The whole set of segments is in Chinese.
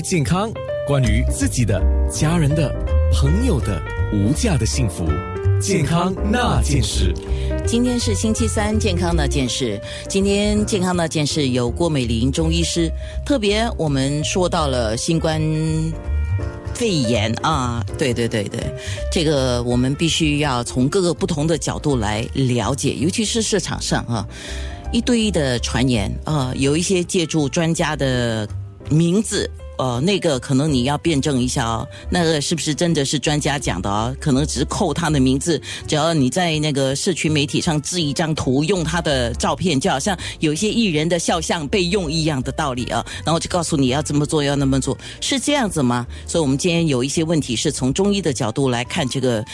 健康，关于自己的、家人的、朋友的无价的幸福，健康那件事。今天是星期三，健康那件事。今天健康那件事有郭美玲中医师，特别我们说到了新冠肺炎啊，对对对对，这个我们必须要从各个不同的角度来了解，尤其是市场上啊，一堆的传言啊，有一些借助专家的名字。呃，那个可能你要辩证一下哦，那个是不是真的是专家讲的哦？可能只是扣他的名字，只要你在那个社群媒体上制一张图，用他的照片，就好像有一些艺人的肖像被用一样的道理啊。然后就告诉你要这么做，要那么做，是这样子吗？所以，我们今天有一些问题是从中医的角度来看这个。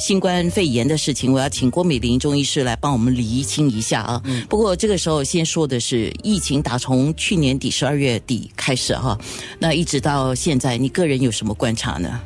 新冠肺炎的事情，我要请郭美玲中医师来帮我们厘清一下啊。不过这个时候先说的是，疫情打从去年底十二月底开始哈，那一直到现在，你个人有什么观察呢？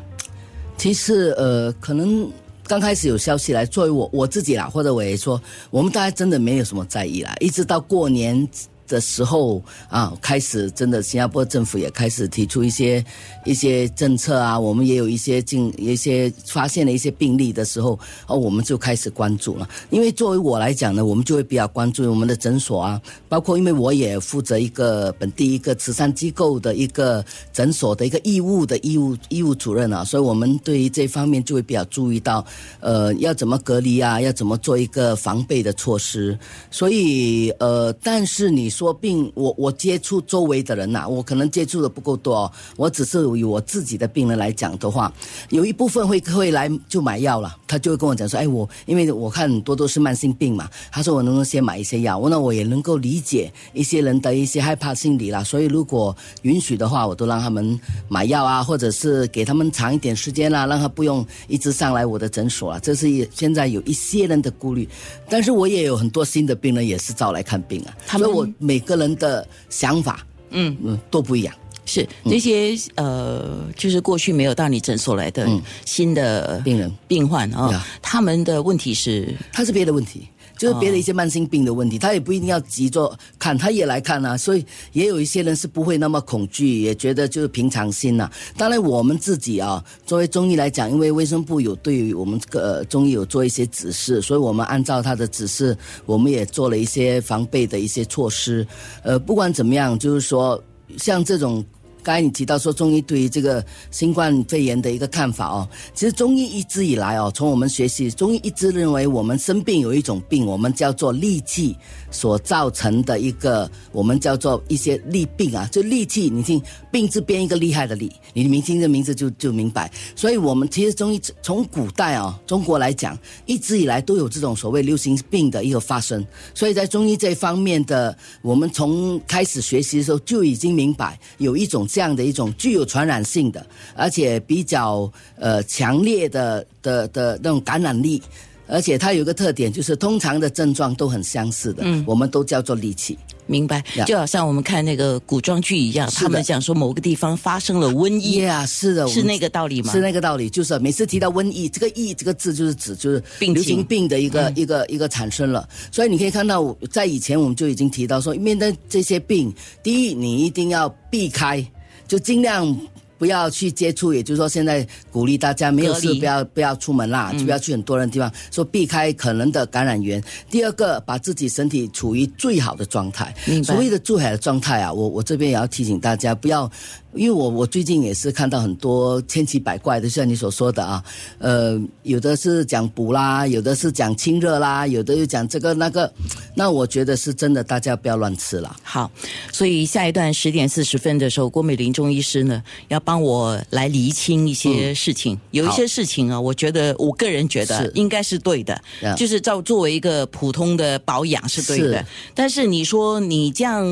其实呃，可能刚开始有消息来，作为我我自己啦，或者我也说，我们大家真的没有什么在意啦，一直到过年。的时候啊，开始真的新加坡政府也开始提出一些一些政策啊，我们也有一些进一些发现了一些病例的时候，哦，我们就开始关注了。因为作为我来讲呢，我们就会比较关注我们的诊所啊，包括因为我也负责一个本地一个慈善机构的一个诊所的一个义务的义务义务主任啊，所以我们对于这方面就会比较注意到，呃，要怎么隔离啊，要怎么做一个防备的措施。所以呃，但是你。说病，我我接触周围的人呐，我可能接触的不够多。我只是以我自己的病人来讲的话，有一部分会会来就买药了。他就会跟我讲说：“哎，我因为我看很多都是慢性病嘛。”他说：“我能不能先买一些药？”我那我也能够理解一些人的一些害怕心理啦。所以如果允许的话，我都让他们买药啊，或者是给他们长一点时间啦，让他不用一直上来我的诊所啊。这是现在有一些人的顾虑，但是我也有很多新的病人也是照来看病啊。他们我。每个人的想法，嗯。嗯，都不一样。是这些呃，就是过去没有到你诊所来的新的病人、病患啊，他们的问题是，他是别的问题。就是别的一些慢性病的问题，他也不一定要急着看，他也来看啊。所以也有一些人是不会那么恐惧，也觉得就是平常心呐。当然我们自己啊，作为中医来讲，因为卫生部有对于我们这个中医有做一些指示，所以我们按照他的指示，我们也做了一些防备的一些措施。呃，不管怎么样，就是说像这种。刚才你提到说中医对于这个新冠肺炎的一个看法哦，其实中医一直以来哦，从我们学习中医一直认为我们生病有一种病，我们叫做戾气所造成的一个，我们叫做一些戾病啊，就戾气，你听病字边一个厉害的厉，你明听这名字就就明白。所以我们其实中医从古代啊，中国来讲，一直以来都有这种所谓流行病的一个发生，所以在中医这方面的，我们从开始学习的时候就已经明白有一种。这样的一种具有传染性的，而且比较呃强烈的的的那种感染力，而且它有个特点，就是通常的症状都很相似的，嗯，我们都叫做戾气。明白，就好像我们看那个古装剧一样，他们讲说某个地方发生了瘟疫呀，是的，是那个道理吗？是那个道理，就是每次提到瘟疫，这个“疫”这个字就是指就是流行病的一个一个一个产生了。所以你可以看到，在以前我们就已经提到说，面对这些病，第一你一定要避开。就尽量不要去接触，也就是说，现在鼓励大家没有事不要不要出门啦，就不要去很多人的地方，说避开可能的感染源。第二个，把自己身体处于最好的状态。所谓的最好的状态啊，我我这边也要提醒大家不要。因为我我最近也是看到很多千奇百怪的，像你所说的啊，呃，有的是讲补啦，有的是讲清热啦，有的又讲这个那个，那我觉得是真的，大家不要乱吃了。好，所以下一段十点四十分的时候，郭美玲中医师呢要帮我来厘清一些事情，有一些事情啊，我觉得我个人觉得应该是对的，就是照作为一个普通的保养是对的，但是你说你这样。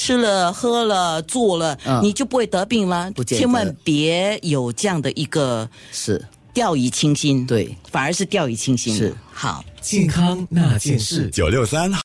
吃了喝了做了，你就不会得病吗？千万别有这样的一个是。掉以轻心，对，反而是掉以轻心。是。好，健康那件事。九六三。